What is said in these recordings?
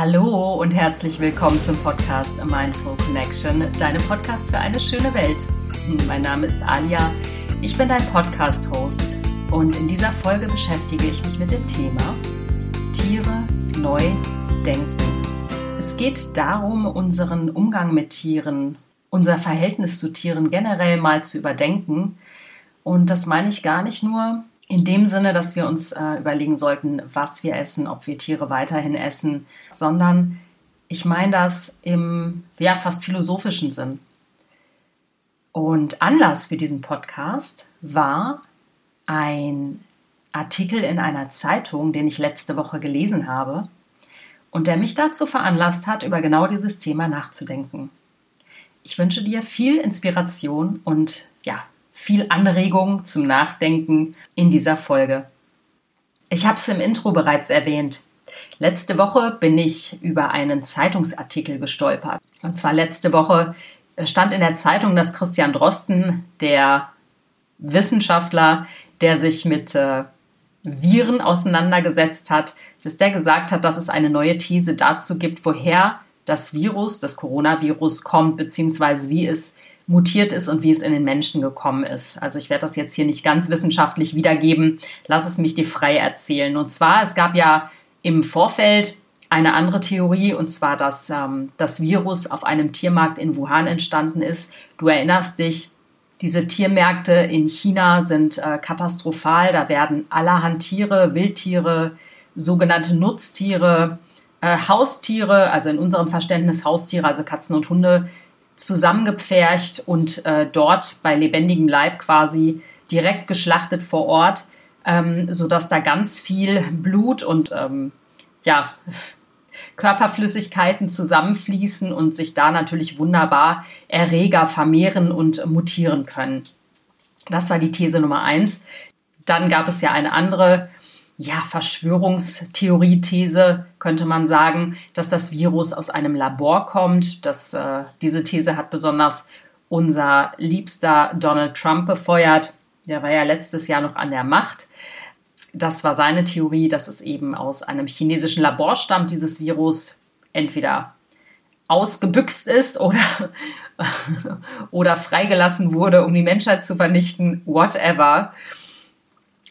Hallo und herzlich willkommen zum Podcast Mindful Connection, deinem Podcast für eine schöne Welt. Mein Name ist Alia, ich bin dein Podcast-Host und in dieser Folge beschäftige ich mich mit dem Thema Tiere neu denken. Es geht darum, unseren Umgang mit Tieren, unser Verhältnis zu Tieren generell mal zu überdenken. Und das meine ich gar nicht nur in dem Sinne, dass wir uns äh, überlegen sollten, was wir essen, ob wir Tiere weiterhin essen, sondern ich meine das im ja, fast philosophischen Sinn. Und Anlass für diesen Podcast war ein Artikel in einer Zeitung, den ich letzte Woche gelesen habe und der mich dazu veranlasst hat, über genau dieses Thema nachzudenken. Ich wünsche dir viel Inspiration und ja, viel Anregung zum Nachdenken in dieser Folge. Ich habe es im Intro bereits erwähnt. Letzte Woche bin ich über einen Zeitungsartikel gestolpert. Und zwar letzte Woche stand in der Zeitung, dass Christian Drosten, der Wissenschaftler, der sich mit äh, Viren auseinandergesetzt hat, dass der gesagt hat, dass es eine neue These dazu gibt, woher das Virus, das Coronavirus kommt, beziehungsweise wie es mutiert ist und wie es in den Menschen gekommen ist. Also ich werde das jetzt hier nicht ganz wissenschaftlich wiedergeben. Lass es mich dir frei erzählen. Und zwar, es gab ja im Vorfeld eine andere Theorie, und zwar, dass ähm, das Virus auf einem Tiermarkt in Wuhan entstanden ist. Du erinnerst dich, diese Tiermärkte in China sind äh, katastrophal. Da werden allerhand Tiere, Wildtiere, sogenannte Nutztiere, äh, Haustiere, also in unserem Verständnis Haustiere, also Katzen und Hunde, zusammengepfercht und äh, dort bei lebendigem Leib quasi direkt geschlachtet vor Ort, ähm, sodass da ganz viel Blut und ähm, ja, Körperflüssigkeiten zusammenfließen und sich da natürlich wunderbar Erreger vermehren und mutieren können. Das war die These Nummer eins. Dann gab es ja eine andere ja, Verschwörungstheorie-These könnte man sagen, dass das Virus aus einem Labor kommt. Das, äh, diese These hat besonders unser liebster Donald Trump befeuert. Der war ja letztes Jahr noch an der Macht. Das war seine Theorie, dass es eben aus einem chinesischen Labor stammt, dieses Virus entweder ausgebüxt ist oder, oder freigelassen wurde, um die Menschheit zu vernichten, whatever.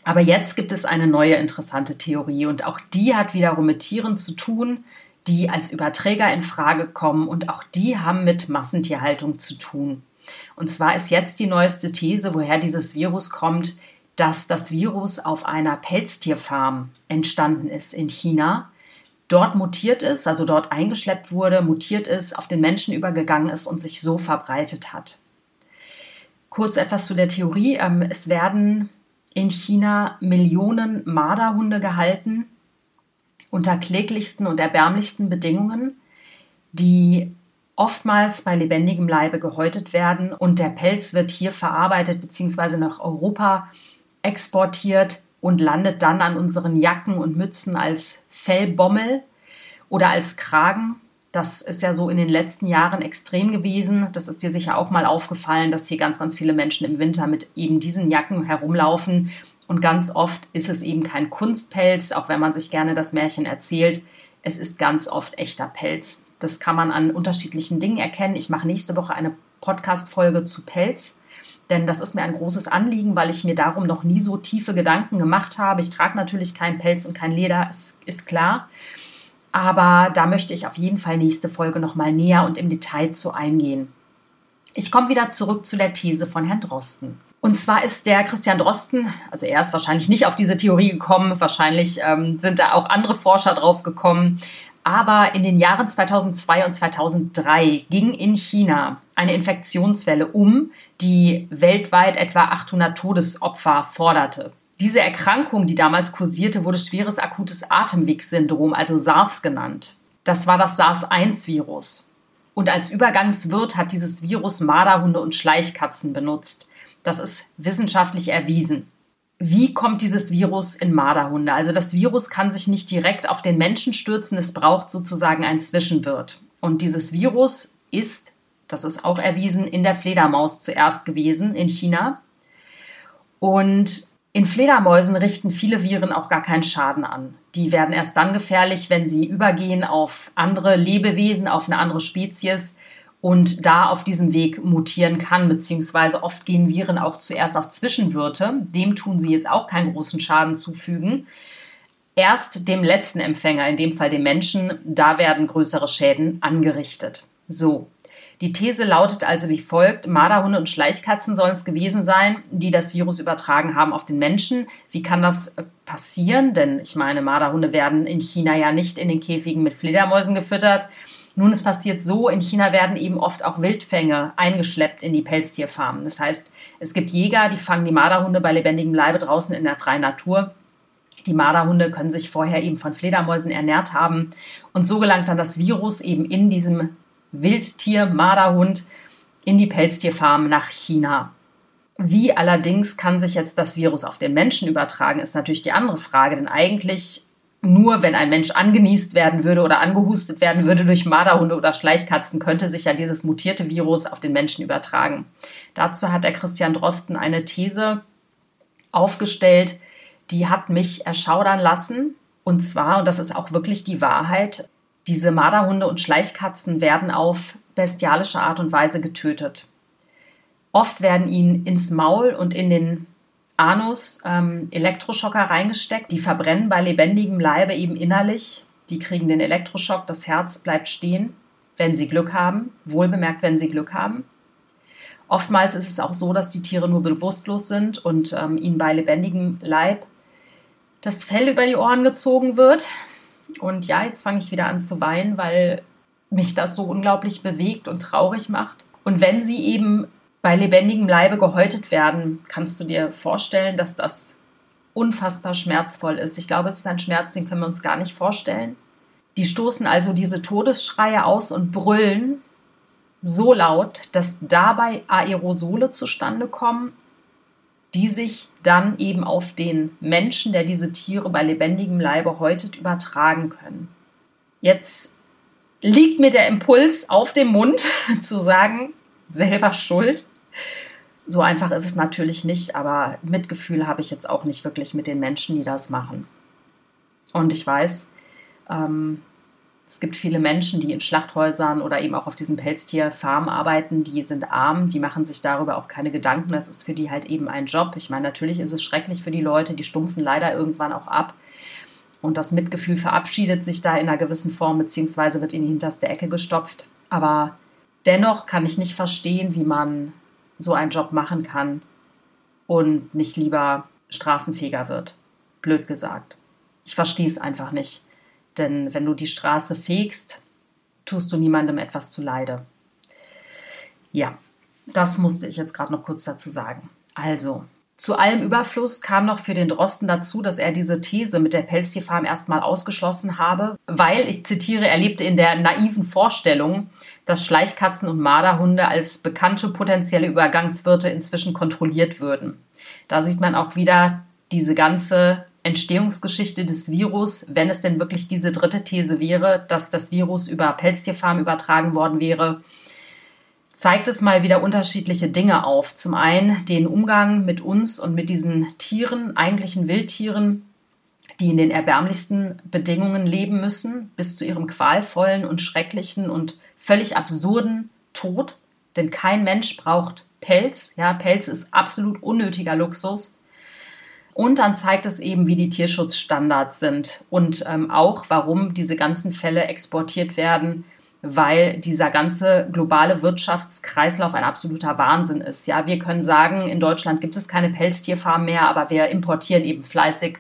Aber jetzt gibt es eine neue interessante Theorie und auch die hat wiederum mit Tieren zu tun, die als Überträger in Frage kommen und auch die haben mit Massentierhaltung zu tun. Und zwar ist jetzt die neueste These, woher dieses Virus kommt, dass das Virus auf einer Pelztierfarm entstanden ist in China, dort mutiert ist, also dort eingeschleppt wurde, mutiert ist, auf den Menschen übergegangen ist und sich so verbreitet hat. Kurz etwas zu der Theorie. Ähm, es werden in China Millionen Marderhunde gehalten unter kläglichsten und erbärmlichsten Bedingungen, die oftmals bei lebendigem Leibe gehäutet werden und der Pelz wird hier verarbeitet bzw. nach Europa exportiert und landet dann an unseren Jacken und Mützen als Fellbommel oder als Kragen das ist ja so in den letzten Jahren extrem gewesen. Das ist dir sicher auch mal aufgefallen, dass hier ganz, ganz viele Menschen im Winter mit eben diesen Jacken herumlaufen. Und ganz oft ist es eben kein Kunstpelz, auch wenn man sich gerne das Märchen erzählt. Es ist ganz oft echter Pelz. Das kann man an unterschiedlichen Dingen erkennen. Ich mache nächste Woche eine Podcast-Folge zu Pelz, denn das ist mir ein großes Anliegen, weil ich mir darum noch nie so tiefe Gedanken gemacht habe. Ich trage natürlich kein Pelz und kein Leder, ist, ist klar. Aber da möchte ich auf jeden Fall nächste Folge nochmal näher und im Detail zu eingehen. Ich komme wieder zurück zu der These von Herrn Drosten. Und zwar ist der Christian Drosten, also er ist wahrscheinlich nicht auf diese Theorie gekommen, wahrscheinlich ähm, sind da auch andere Forscher drauf gekommen. Aber in den Jahren 2002 und 2003 ging in China eine Infektionswelle um, die weltweit etwa 800 Todesopfer forderte. Diese Erkrankung, die damals kursierte, wurde schweres akutes Atemwegssyndrom, also SARS genannt. Das war das SARS-1-Virus. Und als Übergangswirt hat dieses Virus Marderhunde und Schleichkatzen benutzt. Das ist wissenschaftlich erwiesen. Wie kommt dieses Virus in Marderhunde? Also das Virus kann sich nicht direkt auf den Menschen stürzen, es braucht sozusagen einen Zwischenwirt. Und dieses Virus ist, das ist auch erwiesen, in der Fledermaus zuerst gewesen in China. Und In Fledermäusen richten viele Viren auch gar keinen Schaden an. Die werden erst dann gefährlich, wenn sie übergehen auf andere Lebewesen, auf eine andere Spezies und da auf diesem Weg mutieren kann, beziehungsweise oft gehen Viren auch zuerst auf Zwischenwirte. Dem tun sie jetzt auch keinen großen Schaden zufügen. Erst dem letzten Empfänger, in dem Fall dem Menschen, da werden größere Schäden angerichtet. So, die These lautet also wie folgt, Marderhunde und Schleichkatzen sollen es gewesen sein, die das Virus übertragen haben auf den Menschen. Wie kann das äh, passieren? Denn ich meine, Marderhunde werden in China ja nicht in den Käfigen mit Fledermäusen gefüttert. Nun, es passiert so, in China werden eben oft auch Wildfänge eingeschleppt in die Pelztierfarmen. Das heißt, es gibt Jäger, die fangen die Marderhunde bei lebendigem Leibe draußen in der freien Natur. Die Marderhunde können sich vorher eben von Fledermäusen ernährt haben. Und so gelangt dann das Virus eben in diesem Wildtier, Marderhund in die Pelztierfarm nach China. Wie allerdings kann sich jetzt das Virus auf den Menschen übertragen, ist natürlich die andere Frage, denn eigentlich nur wenn ein Mensch angenießt werden würde oder angehustet werden würde durch Marderhunde oder Schleichkatzen, könnte sich ja dieses mutierte Virus auf den Menschen übertragen. Dazu hat der Christian Drosten eine These aufgestellt, die hat mich erschaudern lassen. Und zwar, und das ist auch wirklich die Wahrheit, diese Marderhunde und Schleichkatzen werden auf bestialische Art und Weise getötet. Oft werden ihnen ins Maul und in den Anus ähm, Elektroschocker reingesteckt. Die verbrennen bei lebendigem Leibe eben innerlich. Die kriegen den Elektroschock, das Herz bleibt stehen, wenn sie Glück haben. Wohlbemerkt, wenn sie Glück haben. Oftmals ist es auch so, dass die Tiere nur bewusstlos sind und ähm, ihnen bei lebendigem Leib das Fell über die Ohren gezogen wird. Und ja, jetzt fange ich wieder an zu weinen, weil mich das so unglaublich bewegt und traurig macht. Und wenn sie eben bei lebendigem Leibe gehäutet werden, kannst du dir vorstellen, dass das unfassbar schmerzvoll ist. Ich glaube, es ist ein Schmerz, den können wir uns gar nicht vorstellen. Die stoßen also diese Todesschreie aus und brüllen so laut, dass dabei Aerosole zustande kommen die sich dann eben auf den Menschen, der diese Tiere bei lebendigem Leibe häutet, übertragen können. Jetzt liegt mir der Impuls auf dem Mund zu sagen, selber schuld. So einfach ist es natürlich nicht, aber Mitgefühl habe ich jetzt auch nicht wirklich mit den Menschen, die das machen. Und ich weiß, ähm, es gibt viele Menschen, die in Schlachthäusern oder eben auch auf diesen Pelztierfarmen arbeiten, die sind arm, die machen sich darüber auch keine Gedanken. Das ist für die halt eben ein Job. Ich meine, natürlich ist es schrecklich für die Leute, die stumpfen leider irgendwann auch ab. Und das Mitgefühl verabschiedet sich da in einer gewissen Form, beziehungsweise wird in die hinterste Ecke gestopft. Aber dennoch kann ich nicht verstehen, wie man so einen Job machen kann und nicht lieber Straßenfeger wird. Blöd gesagt. Ich verstehe es einfach nicht. Denn wenn du die Straße fegst, tust du niemandem etwas zuleide. Ja, das musste ich jetzt gerade noch kurz dazu sagen. Also, zu allem Überfluss kam noch für den Drosten dazu, dass er diese These mit der Pelztierfarm erstmal ausgeschlossen habe, weil, ich zitiere, er lebte in der naiven Vorstellung, dass Schleichkatzen und Marderhunde als bekannte potenzielle Übergangswirte inzwischen kontrolliert würden. Da sieht man auch wieder diese ganze Entstehungsgeschichte des Virus, wenn es denn wirklich diese dritte These wäre, dass das Virus über Pelztierfarmen übertragen worden wäre, zeigt es mal wieder unterschiedliche Dinge auf. Zum einen den Umgang mit uns und mit diesen Tieren, eigentlichen Wildtieren, die in den erbärmlichsten Bedingungen leben müssen, bis zu ihrem qualvollen und schrecklichen und völlig absurden Tod. Denn kein Mensch braucht Pelz. Ja, Pelz ist absolut unnötiger Luxus. Und dann zeigt es eben, wie die Tierschutzstandards sind und ähm, auch, warum diese ganzen Fälle exportiert werden, weil dieser ganze globale Wirtschaftskreislauf ein absoluter Wahnsinn ist. Ja, wir können sagen, in Deutschland gibt es keine Pelztierfarmen mehr, aber wir importieren eben fleißig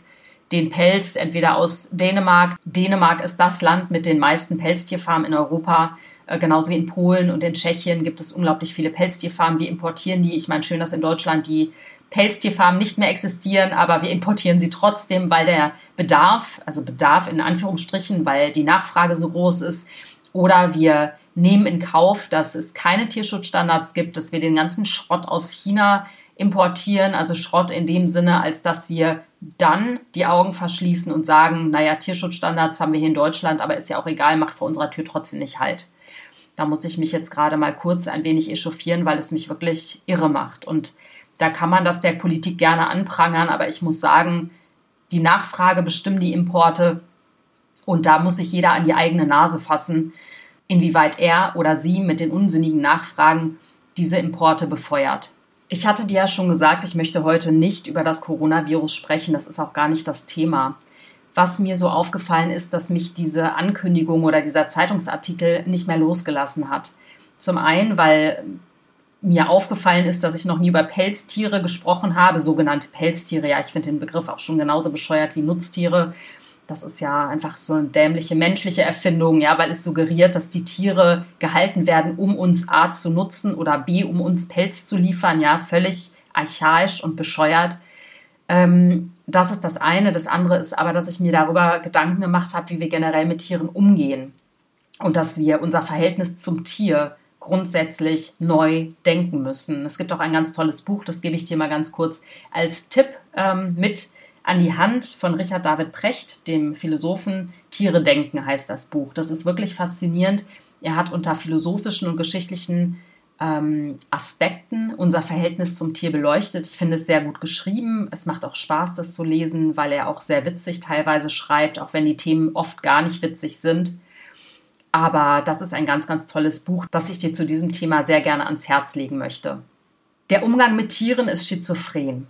den Pelz entweder aus Dänemark. Dänemark ist das Land mit den meisten Pelztierfarmen in Europa. Äh, genauso wie in Polen und in Tschechien gibt es unglaublich viele Pelztierfarmen. Wir importieren die. Ich meine, schön, dass in Deutschland die Pelztierfarmen nicht mehr existieren, aber wir importieren sie trotzdem, weil der Bedarf, also Bedarf in Anführungsstrichen, weil die Nachfrage so groß ist, oder wir nehmen in Kauf, dass es keine Tierschutzstandards gibt, dass wir den ganzen Schrott aus China importieren, also Schrott in dem Sinne, als dass wir dann die Augen verschließen und sagen, naja, Tierschutzstandards haben wir hier in Deutschland, aber ist ja auch egal, macht vor unserer Tür trotzdem nicht halt. Da muss ich mich jetzt gerade mal kurz ein wenig echauffieren, weil es mich wirklich irre macht. Und Da kann man das der Politik gerne anprangern, aber ich muss sagen, die Nachfrage bestimmt die Importe und da muss sich jeder an die eigene Nase fassen, inwieweit er oder sie mit den unsinnigen Nachfragen diese Importe befeuert. Ich hatte dir ja schon gesagt, ich möchte heute nicht über das Coronavirus sprechen, das ist auch gar nicht das Thema. Was mir so aufgefallen ist, dass mich diese Ankündigung oder dieser Zeitungsartikel nicht mehr losgelassen hat. Zum einen, weil mir aufgefallen ist, dass ich noch nie über Pelztiere gesprochen habe, sogenannte Pelztiere. Ja, ich finde den Begriff auch schon genauso bescheuert wie Nutztiere. Das ist ja einfach so eine dämliche menschliche Erfindung, ja, weil es suggeriert, dass die Tiere gehalten werden, um uns A zu nutzen oder B, um uns Pelz zu liefern, ja, völlig archaisch und bescheuert. Ähm, das ist das eine. Das andere ist aber, dass ich mir darüber Gedanken gemacht habe, wie wir generell mit Tieren umgehen und dass wir unser Verhältnis zum Tier grundsätzlich neu denken müssen. Es gibt auch ein ganz tolles Buch, das gebe ich dir mal ganz kurz als Tipp ähm, mit an die Hand von Richard David Precht, dem Philosophen. Tiere denken heißt das Buch. Das ist wirklich faszinierend. Er hat unter philosophischen und geschichtlichen ähm, Aspekten unser Verhältnis zum Tier beleuchtet. Ich finde es sehr gut geschrieben. Es macht auch Spaß, das zu lesen, weil er auch sehr witzig teilweise schreibt, auch wenn die Themen oft gar nicht witzig sind. Aber das ist ein ganz, ganz tolles Buch, das ich dir zu diesem Thema sehr gerne ans Herz legen möchte. Der Umgang mit Tieren ist schizophren.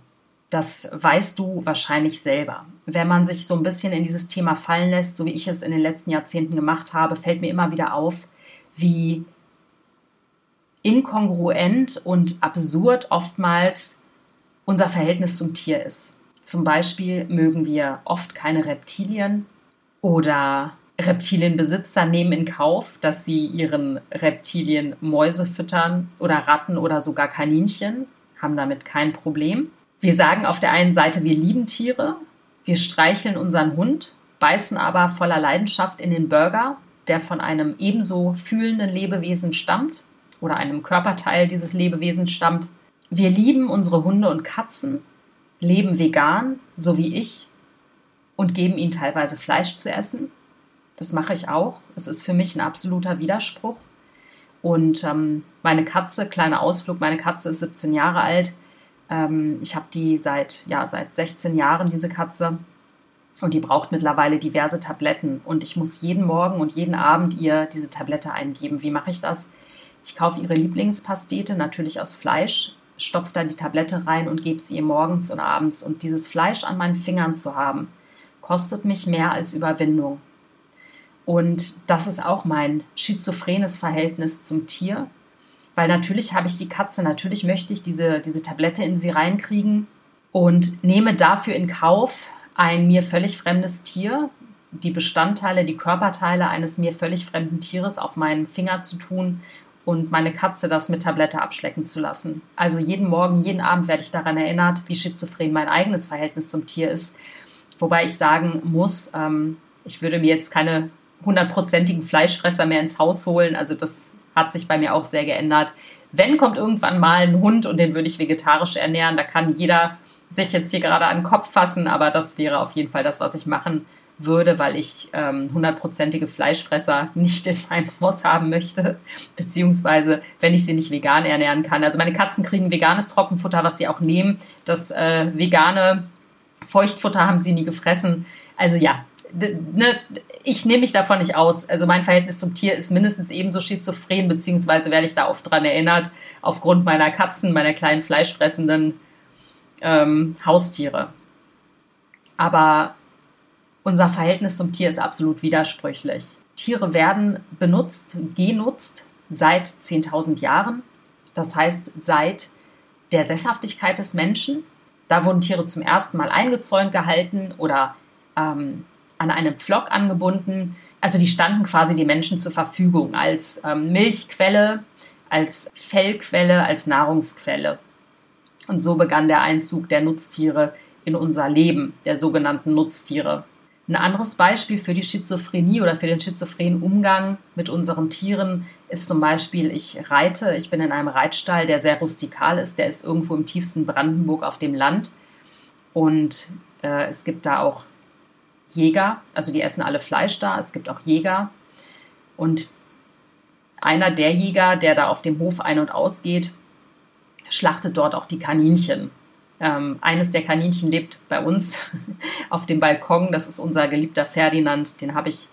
Das weißt du wahrscheinlich selber. Wenn man sich so ein bisschen in dieses Thema fallen lässt, so wie ich es in den letzten Jahrzehnten gemacht habe, fällt mir immer wieder auf, wie inkongruent und absurd oftmals unser Verhältnis zum Tier ist. Zum Beispiel mögen wir oft keine Reptilien oder Reptilienbesitzer nehmen in Kauf, dass sie ihren Reptilien Mäuse füttern oder Ratten oder sogar Kaninchen, haben damit kein Problem. Wir sagen auf der einen Seite, wir lieben Tiere, wir streicheln unseren Hund, beißen aber voller Leidenschaft in den Burger, der von einem ebenso fühlenden Lebewesen stammt oder einem Körperteil dieses Lebewesens stammt. Wir lieben unsere Hunde und Katzen, leben vegan, so wie ich, und geben ihnen teilweise Fleisch zu essen. Das mache ich auch. Es ist für mich ein absoluter Widerspruch. Und ähm, meine Katze, kleiner Ausflug, meine Katze ist 17 Jahre alt. Ähm, ich habe die seit, ja, seit 16 Jahren, diese Katze. Und die braucht mittlerweile diverse Tabletten. Und ich muss jeden Morgen und jeden Abend ihr diese Tablette eingeben. Wie mache ich das? Ich kaufe ihre Lieblingspastete, natürlich aus Fleisch, stopfe da die Tablette rein und gebe sie ihr morgens und abends. Und dieses Fleisch an meinen Fingern zu haben, kostet mich mehr als Überwindung. Und das ist auch mein schizophrenes Verhältnis zum Tier. Weil natürlich habe ich die Katze, natürlich möchte ich diese, diese Tablette in sie reinkriegen und nehme dafür in Kauf ein mir völlig fremdes Tier, die Bestandteile, die Körperteile eines mir völlig fremden Tieres auf meinen Finger zu tun und meine Katze das mit Tablette abschlecken zu lassen. Also jeden Morgen, jeden Abend werde ich daran erinnert, wie schizophren mein eigenes Verhältnis zum Tier ist. Wobei ich sagen muss, ähm, ich würde mir jetzt keine hundertprozentigen Fleischfresser mehr ins Haus holen. Also das hat sich bei mir auch sehr geändert. Wenn kommt irgendwann mal ein Hund und den würde ich vegetarisch ernähren, da kann jeder sich jetzt hier gerade an den Kopf fassen, aber das wäre auf jeden Fall das, was ich machen würde, weil ich ähm, hundertprozentige ähm, Fleischfresser nicht in meinem Haus haben möchte, beziehungsweise wenn ich sie nicht vegan ernähren kann. Also meine Katzen kriegen veganes Trockenfutter, was sie auch nehmen. Das äh, vegane Feuchtfutter haben sie nie gefressen. Also ja, ne, ich nehme mich davon nicht aus. Also mein Verhältnis zum Tier ist mindestens ebenso schizophren, beziehungsweise werde ich da oft dran erinnert, aufgrund meiner Katzen, meiner kleinen fleischfressenden ähm, Haustiere. Aber unser Verhältnis zum Tier ist absolut widersprüchlich. Tiere werden benutzt, genutzt seit 10.000 Jahren. Das heißt, seit der Sesshaftigkeit des Menschen. Da wurden Tiere zum ersten Mal eingezäunt gehalten oder ähm, an einen Pflock angebunden. Also die standen quasi die Menschen zur Verfügung als ähm, Milchquelle, als Fellquelle, als Nahrungsquelle. Und so begann der Einzug der Nutztiere in unser Leben, der sogenannten Nutztiere. Ein anderes Beispiel für die Schizophrenie oder für den schizophrenen Umgang mit unseren Tieren ist zum Beispiel, ich reite, ich bin in einem Reitstall, der sehr rustikal ist, der ist irgendwo im tiefsten Brandenburg auf dem Land. Und äh, es gibt da auch Jäger, also die essen alle Fleisch da, es gibt auch Jäger. Und einer der Jäger, der da auf dem Hof ein- und ausgeht, schlachtet dort auch die Kaninchen. Ähm, eines der Kaninchen lebt bei uns auf dem Balkon. Das ist unser geliebter Ferdinand. Den habe ich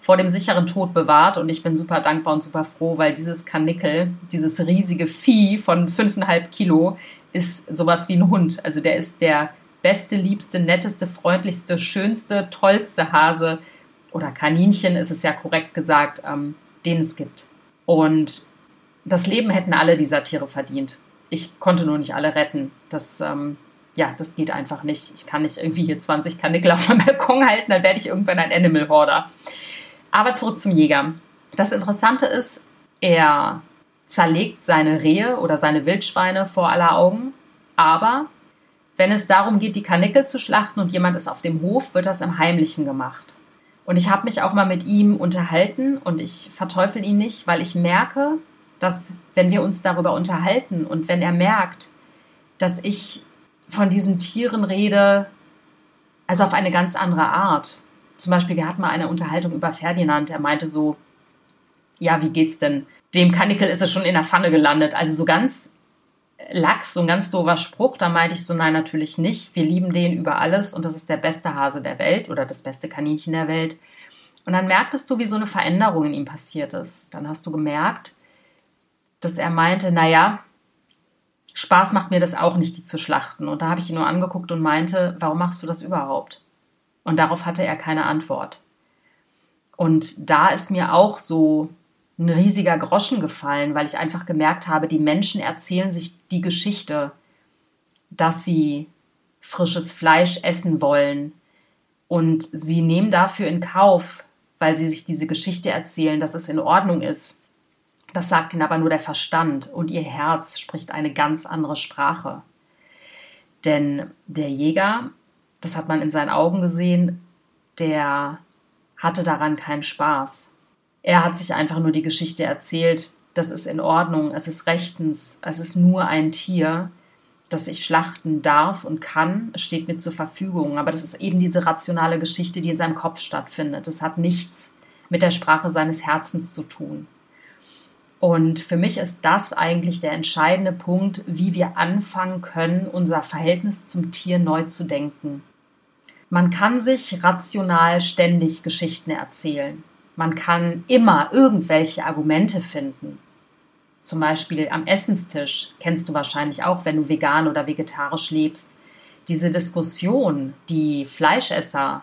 vor dem sicheren Tod bewahrt und ich bin super dankbar und super froh, weil dieses Kanickel, dieses riesige Vieh von fünfeinhalb Kilo, ist sowas wie ein Hund. Also der ist der beste, liebste, netteste, freundlichste, schönste, tollste Hase oder Kaninchen ist es ja korrekt gesagt, ähm, den es gibt. Und das Leben hätten alle dieser Tiere verdient. Ich konnte nur nicht alle retten. Das, ähm, ja, das geht einfach nicht. Ich kann nicht irgendwie hier 20 Kanickel auf meinem Balkon halten, dann werde ich irgendwann ein Animal Hoarder. Aber zurück zum Jäger. Das Interessante ist, er zerlegt seine Rehe oder seine Wildschweine vor aller Augen, aber wenn es darum geht, die Kanickel zu schlachten und jemand ist auf dem Hof, wird das im Heimlichen gemacht. Und ich habe mich auch mal mit ihm unterhalten und ich verteufel ihn nicht, weil ich merke, dass wenn wir uns darüber unterhalten und wenn er merkt, dass ich von diesen Tieren rede, also auf eine ganz andere Art, zum Beispiel, wir hatten mal eine Unterhaltung über Ferdinand, er meinte so, ja, wie geht's denn? Dem Kanickel ist es schon in der Pfanne gelandet. Also so ganz lax, so ein ganz doofer Spruch. Da meinte ich so, nein, natürlich nicht. Wir lieben den über alles und das ist der beste Hase der Welt oder das beste Kaninchen der Welt. Und dann merktest du, wie so eine Veränderung in ihm passiert ist. Dann hast du gemerkt, dass er meinte, naja, Spaß macht mir das auch nicht, die zu schlachten. Und da habe ich ihn nur angeguckt und meinte, warum machst du das überhaupt? Und darauf hatte er keine Antwort. Und da ist mir auch so ein riesiger Groschen gefallen, weil ich einfach gemerkt habe, die Menschen erzählen sich die Geschichte, dass sie frisches Fleisch essen wollen. Und sie nehmen dafür in Kauf, weil sie sich diese Geschichte erzählen, dass es in Ordnung ist. Das sagt ihnen aber nur der Verstand und ihr Herz spricht eine ganz andere Sprache. Denn der Jäger das hat man in seinen Augen gesehen, der hatte daran keinen Spaß. Er hat sich einfach nur die Geschichte erzählt, das ist in Ordnung, es ist rechtens, es ist nur ein Tier, das ich schlachten darf und kann, es steht mir zur Verfügung. Aber das ist eben diese rationale Geschichte, die in seinem Kopf stattfindet. Das hat nichts mit der Sprache seines Herzens zu tun. Und für mich ist das eigentlich der entscheidende Punkt, wie wir anfangen können, unser Verhältnis zum Tier neu zu denken. Man kann sich rational ständig Geschichten erzählen. Man kann immer irgendwelche Argumente finden. Zum Beispiel am Essenstisch kennst du wahrscheinlich auch, wenn du vegan oder vegetarisch lebst. Diese Diskussion, die Fleischesser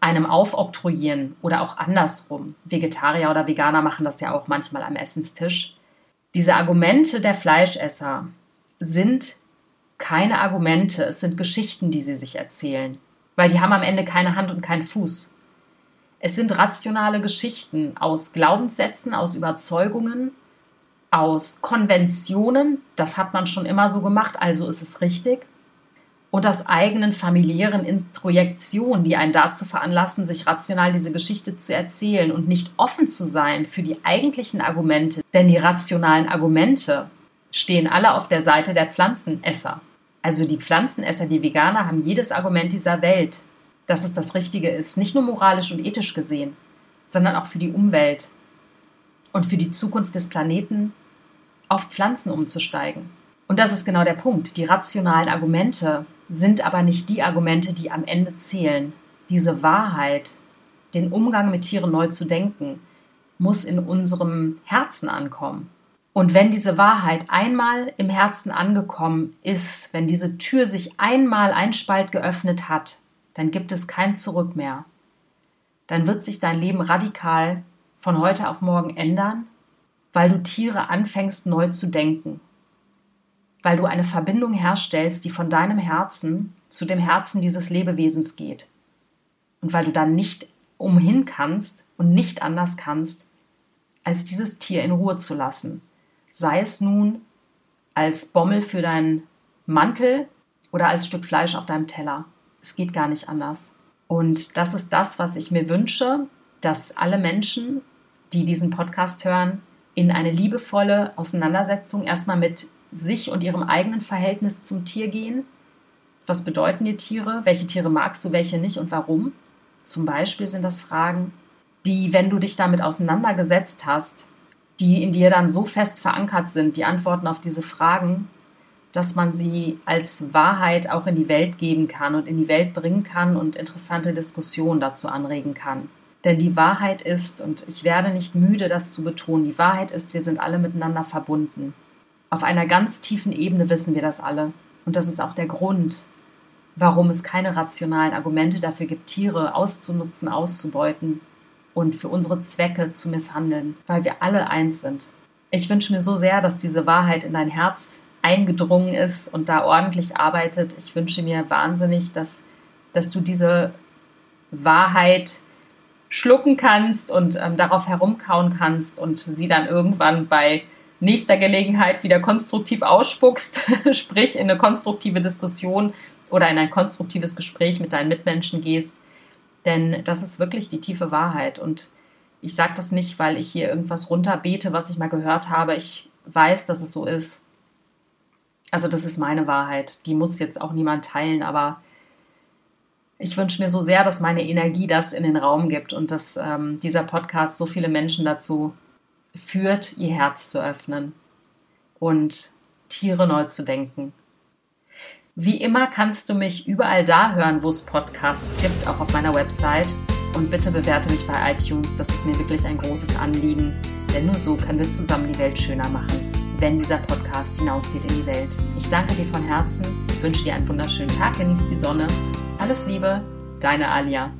einem aufoktroyieren oder auch andersrum. Vegetarier oder Veganer machen das ja auch manchmal am Essenstisch. Diese Argumente der Fleischesser sind keine Argumente, es sind Geschichten, die sie sich erzählen weil die haben am Ende keine Hand und keinen Fuß. Es sind rationale Geschichten aus Glaubenssätzen, aus Überzeugungen, aus Konventionen, das hat man schon immer so gemacht, also ist es richtig, und aus eigenen familiären Introjektionen, die einen dazu veranlassen, sich rational diese Geschichte zu erzählen und nicht offen zu sein für die eigentlichen Argumente, denn die rationalen Argumente stehen alle auf der Seite der Pflanzenesser. Also die Pflanzenesser, die Veganer haben jedes Argument dieser Welt, dass es das Richtige ist, nicht nur moralisch und ethisch gesehen, sondern auch für die Umwelt und für die Zukunft des Planeten auf Pflanzen umzusteigen. Und das ist genau der Punkt. Die rationalen Argumente sind aber nicht die Argumente, die am Ende zählen. Diese Wahrheit, den Umgang mit Tieren neu zu denken, muss in unserem Herzen ankommen. Und wenn diese Wahrheit einmal im Herzen angekommen ist, wenn diese Tür sich einmal ein Spalt geöffnet hat, dann gibt es kein Zurück mehr. Dann wird sich dein Leben radikal von heute auf morgen ändern, weil du Tiere anfängst neu zu denken, weil du eine Verbindung herstellst, die von deinem Herzen zu dem Herzen dieses Lebewesens geht und weil du dann nicht umhin kannst und nicht anders kannst, als dieses Tier in Ruhe zu lassen sei es nun als Bommel für deinen Mantel oder als Stück Fleisch auf deinem Teller. Es geht gar nicht anders. Und das ist das, was ich mir wünsche, dass alle Menschen, die diesen Podcast hören, in eine liebevolle Auseinandersetzung erstmal mit sich und ihrem eigenen Verhältnis zum Tier gehen. Was bedeuten dir Tiere? Welche Tiere magst du, welche nicht und warum? Zum Beispiel sind das Fragen, die, wenn du dich damit auseinandergesetzt hast, die in dir dann so fest verankert sind, die Antworten auf diese Fragen, dass man sie als Wahrheit auch in die Welt geben kann und in die Welt bringen kann und interessante Diskussionen dazu anregen kann. Denn die Wahrheit ist, und ich werde nicht müde, das zu betonen, die Wahrheit ist, wir sind alle miteinander verbunden. Auf einer ganz tiefen Ebene wissen wir das alle. Und das ist auch der Grund, warum es keine rationalen Argumente dafür gibt, Tiere auszunutzen, auszubeuten und für unsere Zwecke zu misshandeln, weil wir alle eins sind. Ich wünsche mir so sehr, dass diese Wahrheit in dein Herz eingedrungen ist und da ordentlich arbeitet. Ich wünsche mir wahnsinnig, dass, dass du diese Wahrheit schlucken kannst und ähm, darauf herumkauen kannst und sie dann irgendwann bei nächster Gelegenheit wieder konstruktiv ausspuckst, sprich in eine konstruktive Diskussion oder in ein konstruktives Gespräch mit deinen Mitmenschen gehst. Denn das ist wirklich die tiefe Wahrheit. Und ich sage das nicht, weil ich hier irgendwas runterbete, was ich mal gehört habe. Ich weiß, dass es so ist. Also das ist meine Wahrheit. Die muss jetzt auch niemand teilen, aber ich wünsche mir so sehr, dass meine Energie das in den Raum gibt und dass ähm, dieser Podcast so viele Menschen dazu führt, ihr Herz zu öffnen und Tiere neu zu denken. Wie immer kannst du mich überall da hören, wo es Podcasts gibt, auch auf meiner Website. Und bitte bewerte mich bei iTunes, das ist mir wirklich ein großes Anliegen, denn nur so können wir zusammen die Welt schöner machen wenn dieser Podcast hinausgeht in die Welt. Ich danke dir von Herzen, wünsche dir einen wunderschönen Tag, genieß die Sonne. Alles Liebe, deine Alia.